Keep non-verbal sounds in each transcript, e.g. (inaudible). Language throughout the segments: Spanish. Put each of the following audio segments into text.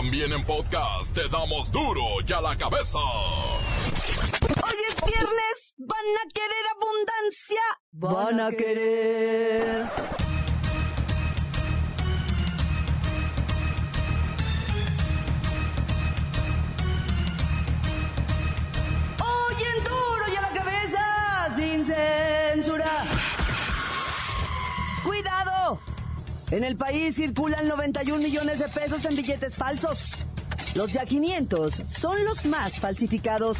También en podcast te damos duro y a la cabeza. Hoy es viernes, van a querer abundancia. Van a querer. En el país circulan 91 millones de pesos en billetes falsos. Los de a 500 son los más falsificados.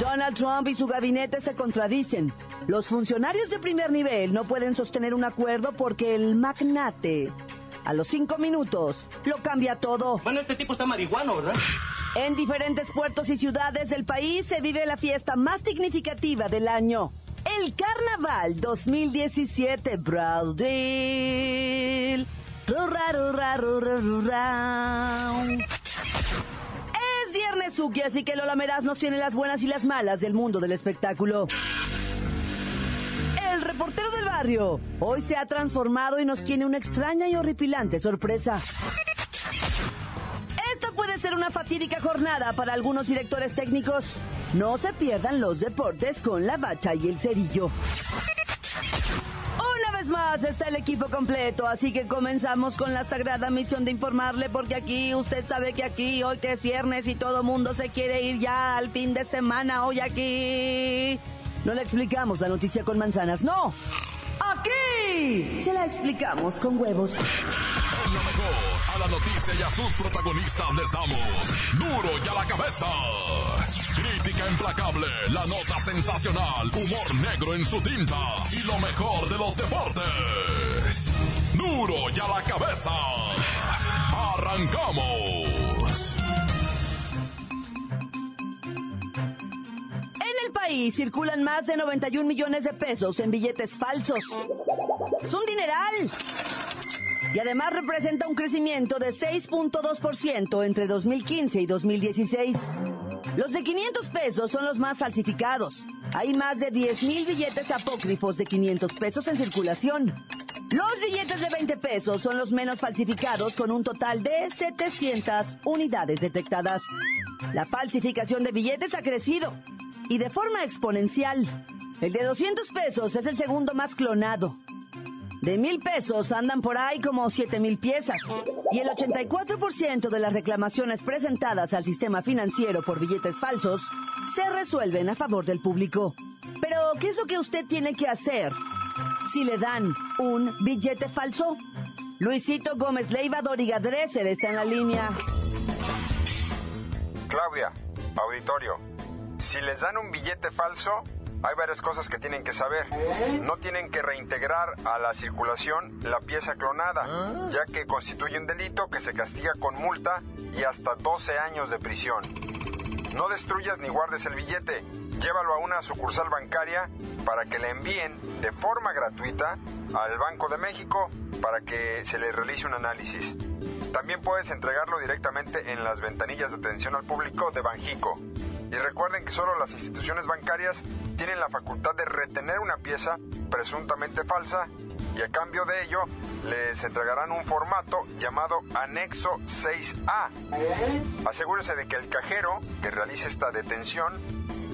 Donald Trump y su gabinete se contradicen. Los funcionarios de primer nivel no pueden sostener un acuerdo porque el magnate, a los cinco minutos, lo cambia todo. Bueno, este tipo está marihuano, ¿verdad? En diferentes puertos y ciudades del país se vive la fiesta más significativa del año. El Carnaval 2017 Brasil. Es viernes Suki, así que Lola Meraz nos tiene las buenas y las malas del mundo del espectáculo. El reportero del barrio hoy se ha transformado y nos tiene una extraña y horripilante sorpresa. Una fatídica jornada para algunos directores técnicos. No se pierdan los deportes con la bacha y el cerillo. Una vez más está el equipo completo, así que comenzamos con la sagrada misión de informarle, porque aquí usted sabe que aquí, hoy que es viernes y todo mundo se quiere ir ya al fin de semana, hoy aquí. No le explicamos la noticia con manzanas, no. Aquí se la explicamos con huevos. Noticia y a sus protagonistas les damos duro y a la cabeza. Crítica implacable, la nota sensacional, humor negro en su tinta y lo mejor de los deportes. Duro y a la cabeza. Arrancamos. En el país circulan más de 91 millones de pesos en billetes falsos. Es un dineral. Y además representa un crecimiento de 6.2% entre 2015 y 2016. Los de 500 pesos son los más falsificados. Hay más de 10 mil billetes apócrifos de 500 pesos en circulación. Los billetes de 20 pesos son los menos falsificados con un total de 700 unidades detectadas. La falsificación de billetes ha crecido y de forma exponencial. El de 200 pesos es el segundo más clonado. De mil pesos andan por ahí como 7 mil piezas. Y el 84% de las reclamaciones presentadas al sistema financiero por billetes falsos se resuelven a favor del público. Pero, ¿qué es lo que usted tiene que hacer si le dan un billete falso? Luisito Gómez Leiva Doriga Dresser está en la línea. Claudia, auditorio, si les dan un billete falso, hay varias cosas que tienen que saber. No tienen que reintegrar a la circulación la pieza clonada, ya que constituye un delito que se castiga con multa y hasta 12 años de prisión. No destruyas ni guardes el billete. Llévalo a una sucursal bancaria para que le envíen de forma gratuita al Banco de México para que se le realice un análisis. También puedes entregarlo directamente en las ventanillas de atención al público de Banjico. Y recuerden que solo las instituciones bancarias tienen la facultad de retener una pieza presuntamente falsa y a cambio de ello les entregarán un formato llamado Anexo 6A. Asegúrese de que el cajero que realice esta detención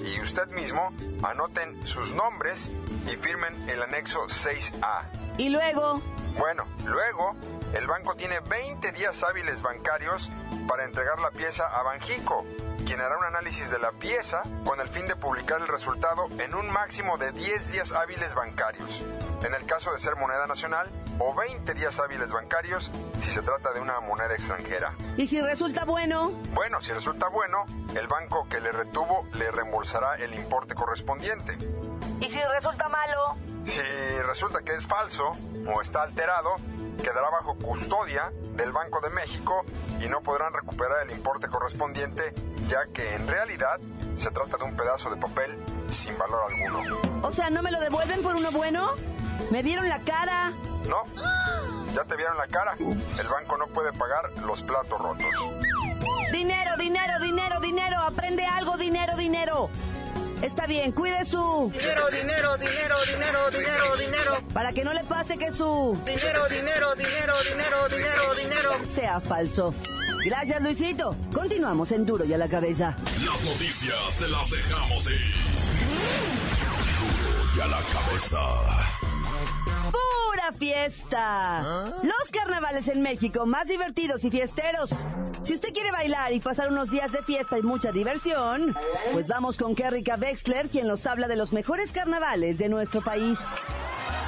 y usted mismo anoten sus nombres y firmen el Anexo 6A. Y luego, Bueno, luego el banco tiene 20 días hábiles bancarios para entregar la pieza a Banjico, quien hará un análisis de la pieza con el fin de publicar el resultado en un máximo de 10 días hábiles bancarios. En el caso de ser moneda nacional, o 20 días hábiles bancarios si se trata de una moneda extranjera. ¿y si resulta bueno? Bueno, si resulta bueno, el banco que le retuvo le reembolsará el importe correspondiente. ¿Y si resulta malo? Si resulta que es falso o está alterado, quedará bajo custodia del Banco de México y no podrán recuperar el importe correspondiente, ya que en realidad se trata de un pedazo de papel sin valor alguno. O sea, ¿no me lo devuelven por uno bueno? ¿Me vieron la cara? ¿No? Ya te vieron la cara. El banco no puede pagar los platos rotos. Dinero, dinero, dinero, dinero. Aprende algo, dinero, dinero. Está bien, cuide su... Dinero, dinero, dinero, dinero, dinero, dinero. Para que no le pase que su... Dinero, dinero, dinero, dinero, dinero, dinero. sea falso. Gracias, Luisito. Continuamos en Duro y a la cabeza. Las noticias te las dejamos ir. Duro y a la cabeza. ¡Pura fiesta! Los carnavales en México más divertidos y fiesteros. Si usted quiere bailar y pasar unos días de fiesta y mucha diversión, pues vamos con Kerrika Wexler, quien nos habla de los mejores carnavales de nuestro país.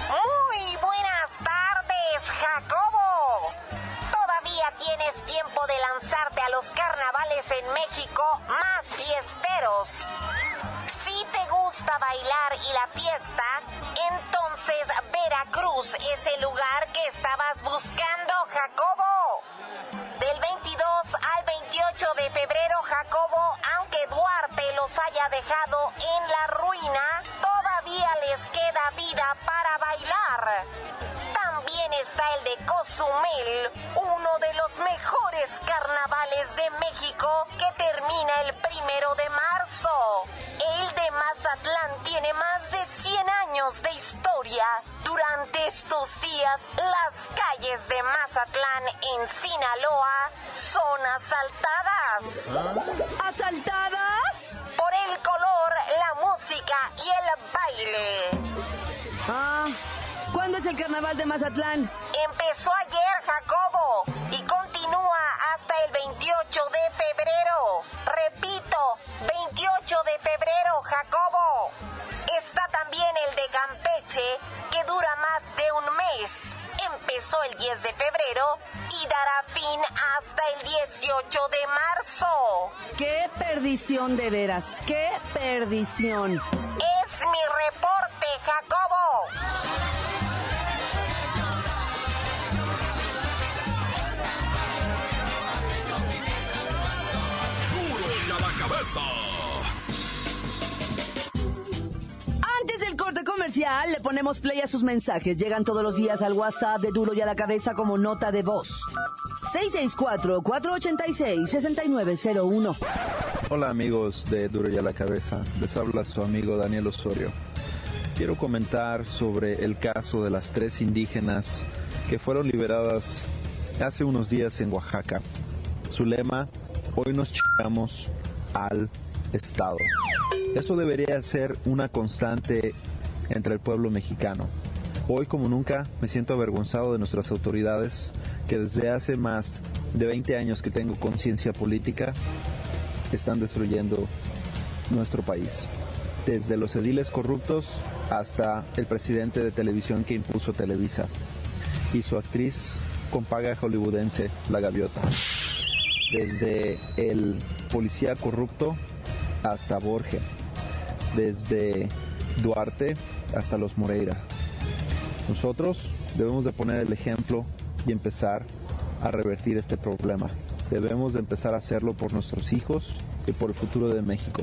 Muy buenas tardes, Jacobo. Todavía tienes tiempo de lanzarte a los carnavales en México más fiesteros. Si te gusta bailar y la fiesta, entonces Veracruz es el lugar que estabas buscando, Jacobo. Del 22 al 28 de febrero, Jacobo, aunque Duarte los haya dejado en la ruina, todavía les queda vida para bailar. También está el de Cozumel, uno de los mejores carnavales de México que termina el primero de marzo. Mazatlán tiene más de 100 años de historia. Durante estos días, las calles de Mazatlán en Sinaloa son asaltadas. ¿Asaltadas? Por el color, la música y el baile. Ah, ¿cuándo es el carnaval de Mazatlán? Empezó ayer, Jacobo, y continúa hasta el 28 de febrero. Repito, 28 de febrero, Jacobo. Está también el de Campeche, que dura más de un mes. Empezó el 10 de febrero y dará fin hasta el 18 de marzo. ¡Qué perdición de veras! ¡Qué perdición! Es le ponemos play a sus mensajes. Llegan todos los días al WhatsApp de Duro y a la cabeza como nota de voz. 664-486-6901. Hola amigos de Duro y a la Cabeza, les habla su amigo Daniel Osorio. Quiero comentar sobre el caso de las tres indígenas que fueron liberadas hace unos días en Oaxaca. Su lema, hoy nos chingamos al Estado. Esto debería ser una constante entre el pueblo mexicano. Hoy como nunca me siento avergonzado de nuestras autoridades que desde hace más de 20 años que tengo conciencia política están destruyendo nuestro país. Desde los ediles corruptos hasta el presidente de televisión que impuso Televisa y su actriz con paga hollywoodense, La Gaviota. Desde el policía corrupto hasta Borges. Desde Duarte hasta los Moreira. Nosotros debemos de poner el ejemplo y empezar a revertir este problema. Debemos de empezar a hacerlo por nuestros hijos y por el futuro de México.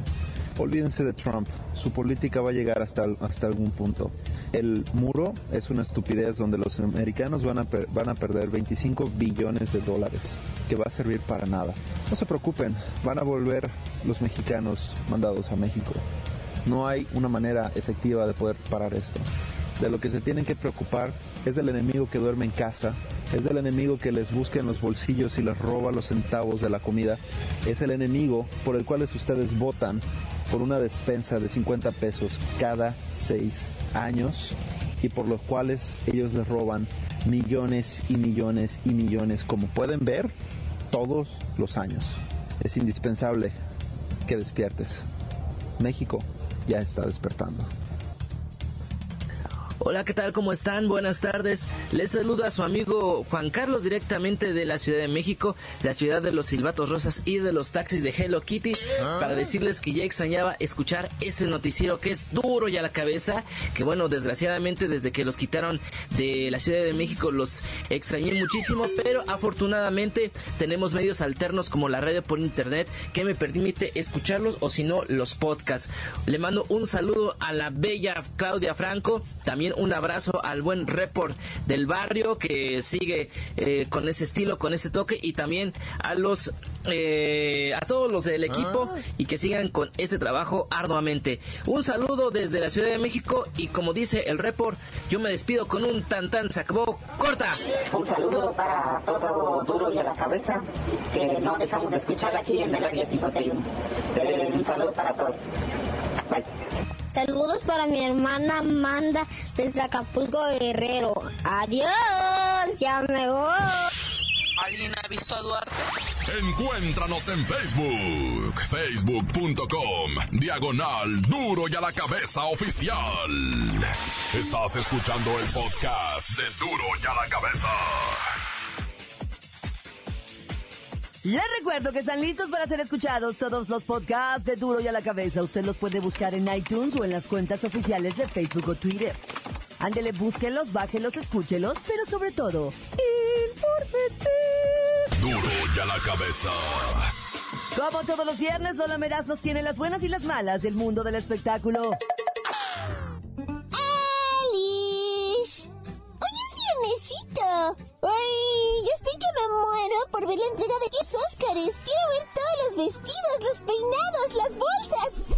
Olvídense de Trump, su política va a llegar hasta, hasta algún punto. El muro es una estupidez donde los americanos van a, van a perder 25 billones de dólares, que va a servir para nada. No se preocupen, van a volver los mexicanos mandados a México. No hay una manera efectiva de poder parar esto. De lo que se tienen que preocupar es del enemigo que duerme en casa, es del enemigo que les busca en los bolsillos y les roba los centavos de la comida, es el enemigo por el cual ustedes votan por una despensa de 50 pesos cada seis años y por los cuales ellos les roban millones y millones y millones, como pueden ver, todos los años. Es indispensable que despiertes. México ya está despertando. Hola, ¿qué tal? ¿Cómo están? Buenas tardes. Les saluda a su amigo Juan Carlos directamente de la Ciudad de México, la ciudad de los silbatos rosas y de los taxis de Hello Kitty, para decirles que ya extrañaba escuchar este noticiero que es duro y a la cabeza, que bueno, desgraciadamente desde que los quitaron de la Ciudad de México los extrañé muchísimo, pero afortunadamente tenemos medios alternos como la radio por internet que me permite escucharlos o si no los podcasts. Le mando un saludo a la bella Claudia Franco, también también un abrazo al buen report del barrio que sigue eh, con ese estilo, con ese toque y también a los eh, a todos los del equipo ah. y que sigan con este trabajo arduamente. Un saludo desde la Ciudad de México y como dice el report, yo me despido con un tan tan se acabó corta. Un saludo para todo duro y a la cabeza que no dejamos de escuchar aquí en el área 51. Eh, un saludo para todos. Saludos para mi hermana Amanda desde Acapulco Guerrero. Adiós, ya me voy. ¿Alguien ha visto a Duarte? Encuéntranos en Facebook, facebook.com, diagonal duro y a la cabeza oficial. Estás escuchando el podcast de duro y a la cabeza. Les recuerdo que están listos para ser escuchados todos los podcasts de Duro y a la Cabeza. Usted los puede buscar en iTunes o en las cuentas oficiales de Facebook o Twitter. Ándele, búsquenlos, bájenlos, escúchelos, pero sobre todo, infórmese. Duro y a la Cabeza. Como todos los viernes, Lola Meraz nos tiene las buenas y las malas del mundo del espectáculo. Por ver la entrega de 10 Óscares. Quiero ver todos los vestidos, los peinados, las bolsas.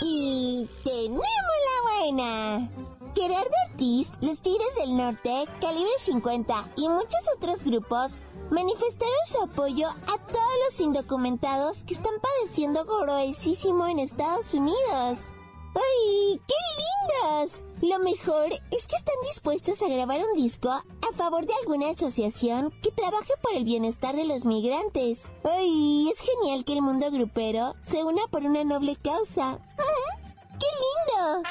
(laughs) y tenemos la buena. Gerardo Ortiz, los Tigres del Norte, Calibre 50 y muchos otros grupos manifestaron su apoyo a todos los indocumentados que están padeciendo gruesísimo en Estados Unidos. ¡Ay, qué lindos! Lo mejor es que están dispuestos a grabar un disco a favor de alguna asociación que trabaje por el bienestar de los migrantes. ¡Ay, es genial que el mundo grupero se una por una noble causa! ¡Qué lindo!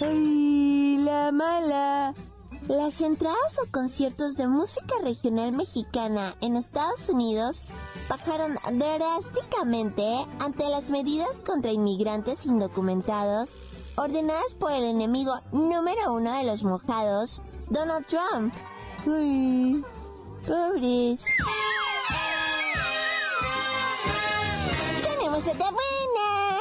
¡Ay, la mala! Las entradas a conciertos de música regional mexicana en Estados Unidos bajaron drásticamente ante las medidas contra inmigrantes indocumentados ordenadas por el enemigo número uno de los mojados, Donald Trump. Uy, pobres. ¡Tenemos esta buena!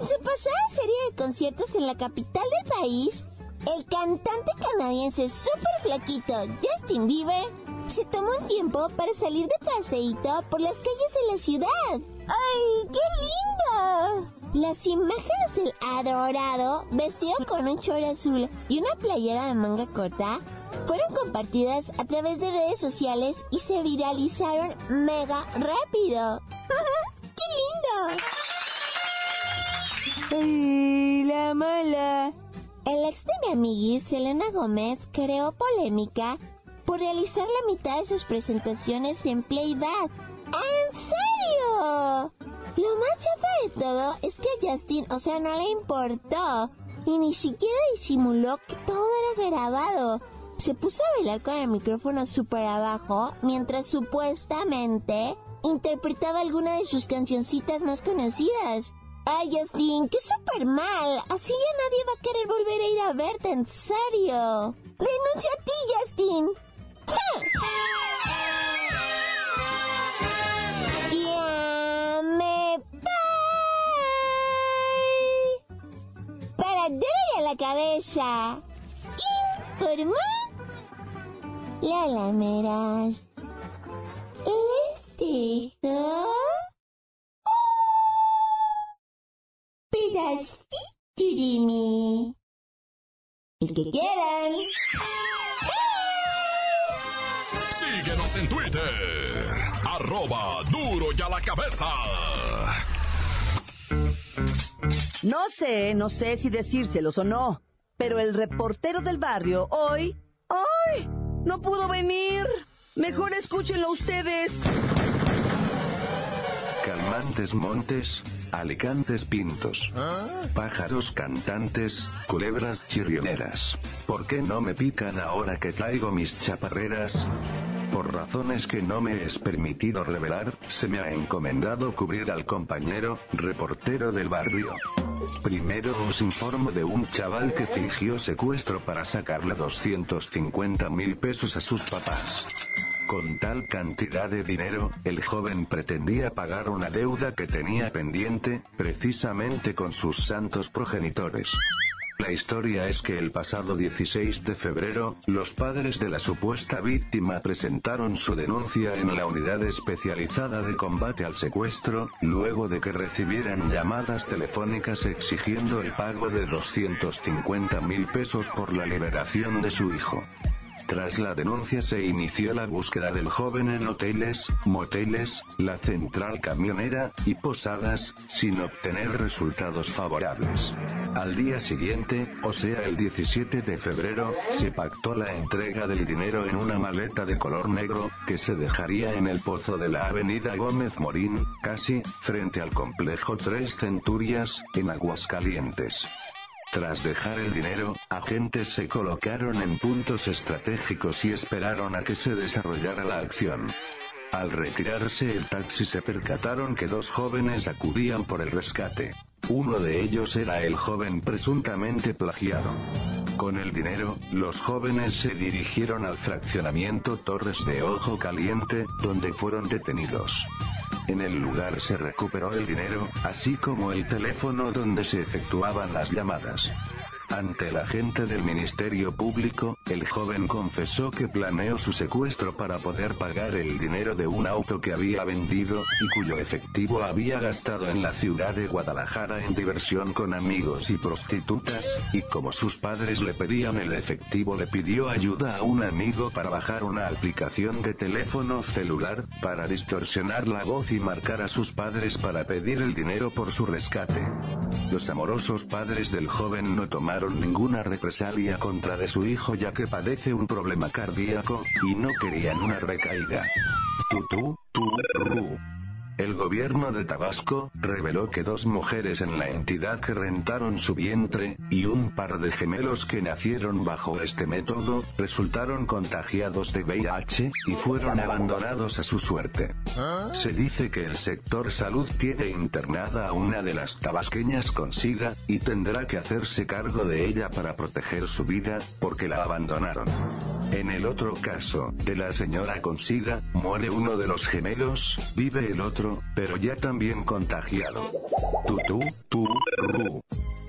En su pasada serie de conciertos en la capital del país, el cantante canadiense super flaquito Justin Bieber se tomó un tiempo para salir de paseíto por las calles de la ciudad. ¡Ay, qué lindo! Las imágenes del adorado, vestido con un chorro azul y una playera de manga corta, fueron compartidas a través de redes sociales y se viralizaron mega rápido. (laughs) ¡Qué lindo! ¡Ay, la mala! El ex de mi amiguis, Selena Gómez, creó polémica por realizar la mitad de sus presentaciones en playback. ¿En serio? Lo más chafa de todo es que a Justin, o sea, no le importó. Y ni siquiera disimuló que todo era grabado. Se puso a bailar con el micrófono súper abajo mientras supuestamente interpretaba alguna de sus cancioncitas más conocidas. Ay, Justin, qué súper mal. Así ya nadie va a querer volver a ir a verte, en serio. Renuncio a ti, Justin. Ya me a la cabeza. Informó la lameras. Les. De mí. El que quieran. Síguenos en Twitter. Arroba duro y a la cabeza. No sé, no sé si decírselos o no, pero el reportero del barrio hoy, ¡ay! No pudo venir. Mejor escúchenlo ustedes. Calmantes montes, alicantes pintos, pájaros cantantes, culebras chirrioneras. ¿Por qué no me pican ahora que traigo mis chaparreras? Por razones que no me es permitido revelar, se me ha encomendado cubrir al compañero, reportero del barrio. Primero os informo de un chaval que fingió secuestro para sacarle 250 mil pesos a sus papás. Con tal cantidad de dinero, el joven pretendía pagar una deuda que tenía pendiente, precisamente con sus santos progenitores. La historia es que el pasado 16 de febrero, los padres de la supuesta víctima presentaron su denuncia en la unidad especializada de combate al secuestro, luego de que recibieran llamadas telefónicas exigiendo el pago de 250 mil pesos por la liberación de su hijo. Tras la denuncia se inició la búsqueda del joven en hoteles, moteles, la central camionera, y posadas, sin obtener resultados favorables. Al día siguiente, o sea el 17 de febrero, se pactó la entrega del dinero en una maleta de color negro, que se dejaría en el pozo de la avenida Gómez Morín, casi, frente al complejo Tres Centurias, en Aguascalientes. Tras dejar el dinero, agentes se colocaron en puntos estratégicos y esperaron a que se desarrollara la acción. Al retirarse el taxi se percataron que dos jóvenes acudían por el rescate. Uno de ellos era el joven presuntamente plagiado. Con el dinero, los jóvenes se dirigieron al fraccionamiento Torres de Ojo Caliente, donde fueron detenidos. En el lugar se recuperó el dinero, así como el teléfono donde se efectuaban las llamadas. Ante el agente del Ministerio Público, el joven confesó que planeó su secuestro para poder pagar el dinero de un auto que había vendido, y cuyo efectivo había gastado en la ciudad de Guadalajara en diversión con amigos y prostitutas, y como sus padres le pedían el efectivo le pidió ayuda a un amigo para bajar una aplicación de teléfono celular, para distorsionar la voz y marcar a sus padres para pedir el dinero por su rescate. Los amorosos padres del joven no tomaron ninguna represalia contra de su hijo ya que padece un problema cardíaco, y no querían una recaída. El gobierno de Tabasco reveló que dos mujeres en la entidad que rentaron su vientre, y un par de gemelos que nacieron bajo este método, resultaron contagiados de VIH, y fueron abandonados a su suerte. Se dice que el sector salud tiene internada a una de las tabasqueñas con SIDA, y tendrá que hacerse cargo de ella para proteger su vida, porque la abandonaron. En el otro caso, de la señora con SIDA, muere uno de los gemelos, vive el otro pero ya también contagiado. Tutú, tu, ru.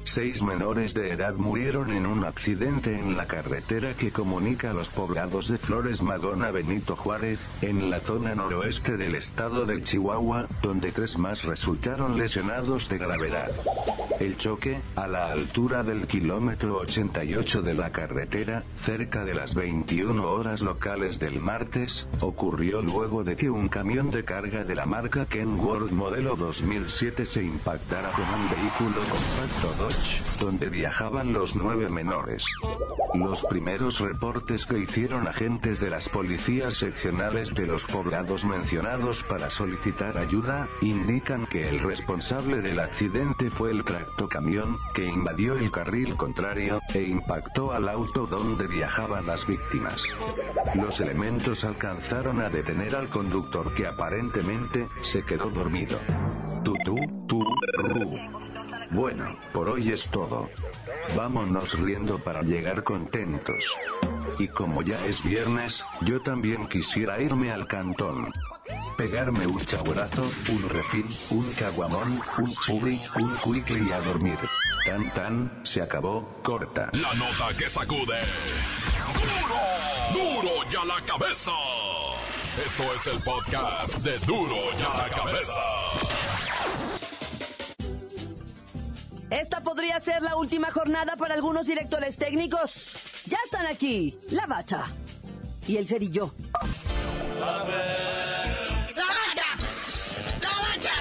Seis menores de edad murieron en un accidente en la carretera que comunica los poblados de Flores Magón a Benito Juárez, en la zona noroeste del estado de Chihuahua, donde tres más resultaron lesionados de gravedad. El choque, a la altura del kilómetro 88 de la carretera, cerca de las 21 horas locales del martes, ocurrió luego de que un camión de carga de la marca Kenworth modelo 2007 se impactara con un vehículo compacto Donde viajaban los nueve menores. Los primeros reportes que hicieron agentes de las policías seccionales de los poblados mencionados para solicitar ayuda, indican que el responsable del accidente fue el tractocamión, que invadió el carril contrario, e impactó al auto donde viajaban las víctimas. Los elementos alcanzaron a detener al conductor que aparentemente se quedó dormido. Tutú, tu, ru. Bueno, por hoy es todo. Vámonos riendo para llegar contentos. Y como ya es viernes, yo también quisiera irme al cantón. Pegarme un chaburazo, un refil, un caguamón, un chubri, un cuicle y a dormir. Tan tan, se acabó, corta. La nota que sacude. ¡Duro! ¡Duro ya la cabeza! Esto es el podcast de Duro ya la cabeza. Esta podría ser la última jornada para algunos directores técnicos. Ya están aquí, la bacha y el cerillo. ¡La bacha! ¡La bacha!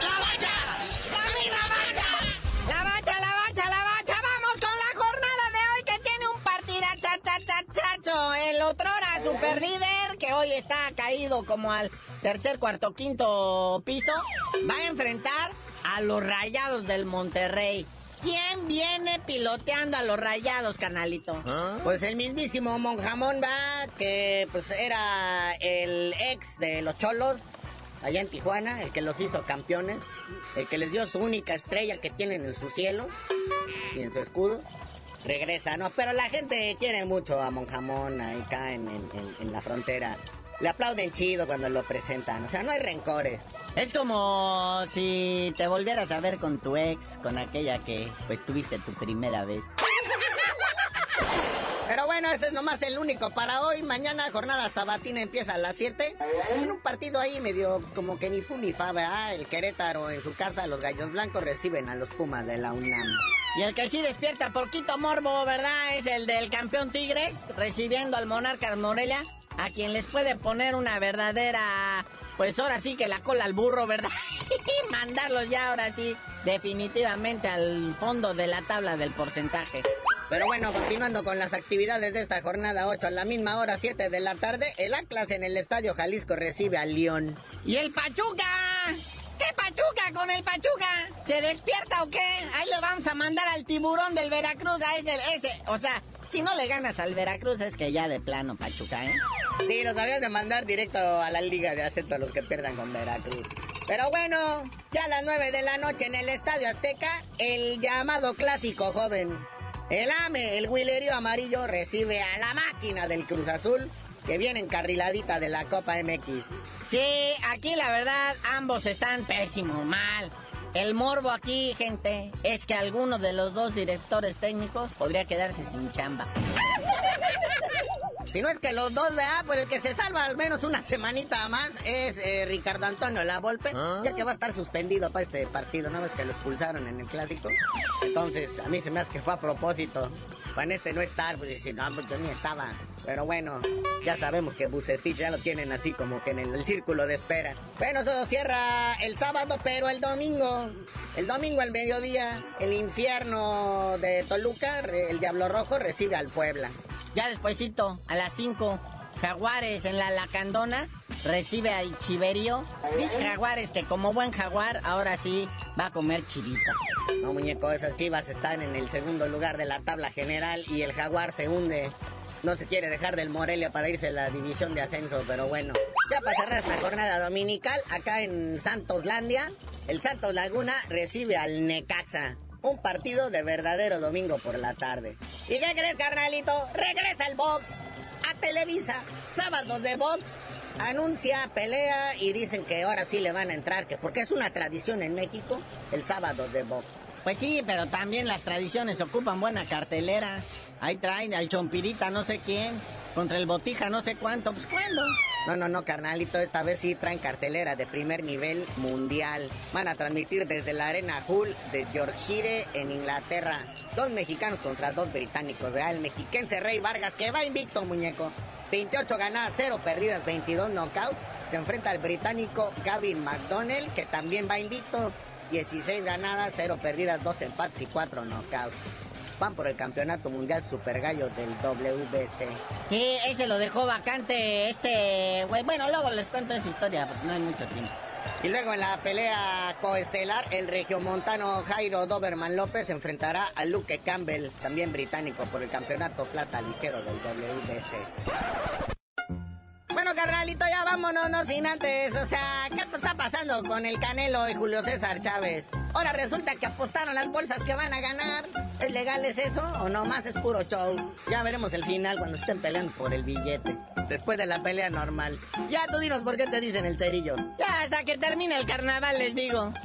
¡La bacha! ¡La misma bacha! La bacha, la bacha, la bacha. Vamos con la jornada de hoy que tiene un partidazo. El otrora super está caído como al tercer, cuarto, quinto piso. Va a enfrentar a los rayados del Monterrey. ¿Quién viene piloteando a los rayados, canalito? Pues el mismísimo Monjamón va, que pues era el ex de los cholos allá en Tijuana, el que los hizo campeones, el que les dio su única estrella que tienen en su cielo y en su escudo. Regresa, ¿no? Pero la gente quiere mucho a Monjamón ahí acá en, en, en la frontera le aplauden chido cuando lo presentan. O sea, no hay rencores. Es como si te volvieras a ver con tu ex, con aquella que pues tuviste tu primera vez. Pero bueno, ese es nomás el único para hoy. Mañana jornada sabatina empieza a las 7. En un partido ahí medio como que ni fu ni fa, ¿verdad? El Querétaro en su casa, los Gallos Blancos reciben a los Pumas de la UNAM. Y el que sí despierta poquito morbo, ¿verdad? Es el del campeón Tigres, recibiendo al Monarcas Morelia, a quien les puede poner una verdadera... Pues ahora sí que la cola al burro, ¿verdad? (laughs) Y Mandarlos ya ahora sí definitivamente al fondo de la tabla del porcentaje. Pero bueno, continuando con las actividades de esta jornada 8 a la misma hora 7 de la tarde, el Atlas en el Estadio Jalisco recibe al León. ¡Y el Pachuca! ¿Qué Pachuca con el Pachuca? ¿Se despierta o qué? Ahí le vamos a mandar al tiburón del Veracruz a ese, ese. O sea, si no le ganas al Veracruz es que ya de plano Pachuca, ¿eh? Sí, los habían de mandar directo a la Liga de Ascenso a los que pierdan con Veracruz. Pero bueno, ya a las 9 de la noche en el Estadio Azteca, el llamado clásico joven. El AME, el Willerio Amarillo, recibe a la máquina del Cruz Azul que viene encarriladita de la Copa MX. Sí, aquí la verdad ambos están pésimo, mal. El morbo aquí, gente, es que alguno de los dos directores técnicos podría quedarse sin chamba. Si no es que los dos, vea, por el que se salva al menos una semanita más es eh, Ricardo Antonio La Volpe, ya que va a estar suspendido para este partido, ¿no ves que lo expulsaron en el clásico? Entonces, a mí se me hace que fue a propósito. Para en este no estar, pues no, pues yo ni estaba. Pero bueno, ya sabemos que Bucetich ya lo tienen así como que en el, el círculo de espera. Bueno, eso cierra el sábado, pero el domingo, el domingo al mediodía, el infierno de Toluca, el Diablo Rojo recibe al Puebla. Ya despuesito, a las 5, Jaguares en la Lacandona recibe al Chiverío. Dice Jaguares que como buen jaguar, ahora sí va a comer chivita. No, muñeco, esas chivas están en el segundo lugar de la tabla general y el Jaguar se hunde. No se quiere dejar del Morelia para irse a la división de ascenso, pero bueno. Ya para cerrar esta jornada dominical, acá en Santoslandia, el Santos Laguna recibe al Necaxa. Un partido de verdadero domingo por la tarde. ¿Y qué crees, carnalito? Regresa el box a Televisa. Sábados de box. Anuncia, pelea y dicen que ahora sí le van a entrar, que porque es una tradición en México el sábado de box. Pues sí, pero también las tradiciones ocupan buena cartelera. Ahí traen al Chompirita no sé quién, contra el Botija no sé cuánto. Pues ¿cuándo? No, no, no, carnalito, esta vez sí traen cartelera de primer nivel mundial. Van a transmitir desde la Arena Hull de Yorkshire en Inglaterra. Dos mexicanos contra dos británicos, ¿verdad? El mexiquense Rey Vargas, que va invicto, muñeco. 28 ganadas, 0 perdidas, 22 knockouts. Se enfrenta al británico Gavin McDonnell, que también va invicto. 16 ganadas, 0 perdidas, 2 empates y 4 knockouts. Por el campeonato mundial super gallo del WBC. Sí, ese lo dejó vacante este güey. Bueno, luego les cuento esa historia, porque no hay mucho tiempo. Y luego en la pelea coestelar, el regiomontano Jairo Doberman López enfrentará a Luke Campbell, también británico, por el campeonato plata ligero del WBC. Bueno, carnalito, ya vámonos, no sin antes. O sea, ¿qué está pasando con el Canelo y Julio César Chávez? Ahora resulta que apostaron las bolsas que van a ganar. ¿Es legal es eso o nomás es puro show? Ya veremos el final cuando estén peleando por el billete. Después de la pelea normal. Ya tú dinos por qué te dicen el cerillo. Ya hasta que termine el carnaval les digo. (laughs)